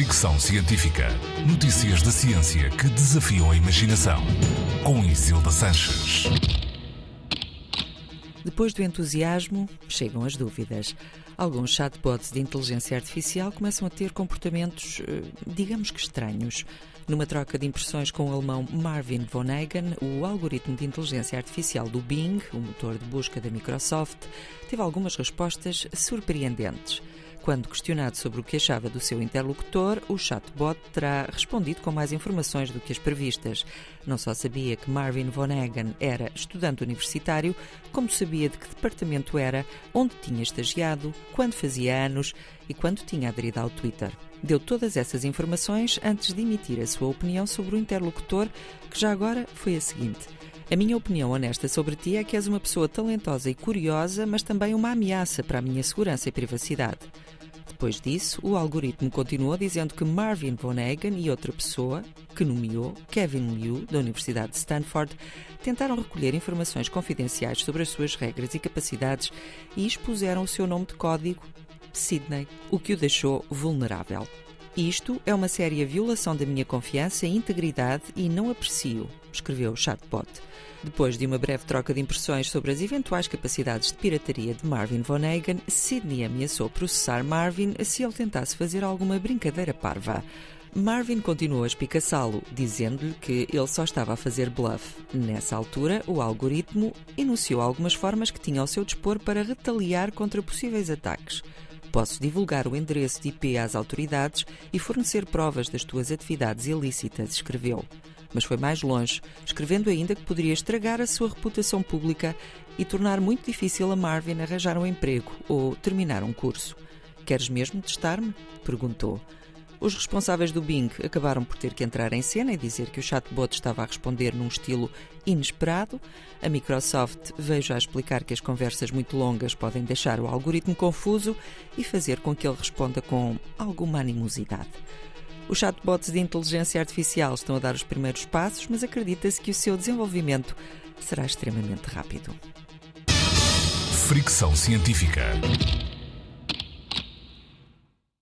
Fricção Científica. Notícias da ciência que desafiam a imaginação. Com Isilda Sanches. Depois do entusiasmo, chegam as dúvidas. Alguns chatbots de inteligência artificial começam a ter comportamentos, eh, digamos que estranhos. Numa troca de impressões com o alemão Marvin Vonnegut, o algoritmo de inteligência artificial do Bing, o motor de busca da Microsoft, teve algumas respostas surpreendentes. Quando questionado sobre o que achava do seu interlocutor, o chatbot terá respondido com mais informações do que as previstas. Não só sabia que Marvin Vonnegut era estudante universitário, como sabia de que departamento era, onde tinha estagiado, quando fazia anos e quando tinha aderido ao Twitter. Deu todas essas informações antes de emitir a sua opinião sobre o interlocutor, que já agora foi a seguinte. A minha opinião honesta sobre ti é que és uma pessoa talentosa e curiosa, mas também uma ameaça para a minha segurança e privacidade. Depois disso, o algoritmo continuou dizendo que Marvin Vonnegut e outra pessoa, que nomeou Kevin Liu, da Universidade de Stanford, tentaram recolher informações confidenciais sobre as suas regras e capacidades e expuseram o seu nome de código, Sydney, o que o deixou vulnerável. Isto é uma séria violação da minha confiança e integridade e não aprecio, escreveu o chatbot. Depois de uma breve troca de impressões sobre as eventuais capacidades de pirataria de Marvin Vonnegut, Sidney ameaçou processar Marvin se ele tentasse fazer alguma brincadeira parva. Marvin continuou a espicaçá-lo, dizendo-lhe que ele só estava a fazer bluff. Nessa altura, o algoritmo enunciou algumas formas que tinha ao seu dispor para retaliar contra possíveis ataques. Posso divulgar o endereço de IP às autoridades e fornecer provas das tuas atividades ilícitas, escreveu. Mas foi mais longe, escrevendo ainda que poderia estragar a sua reputação pública e tornar muito difícil a Marvin arranjar um emprego ou terminar um curso. Queres mesmo testar-me? perguntou. Os responsáveis do Bing acabaram por ter que entrar em cena e dizer que o chatbot estava a responder num estilo inesperado. A Microsoft veio já explicar que as conversas muito longas podem deixar o algoritmo confuso e fazer com que ele responda com alguma animosidade. Os chatbots de inteligência artificial estão a dar os primeiros passos, mas acredita-se que o seu desenvolvimento será extremamente rápido. Fricção Científica.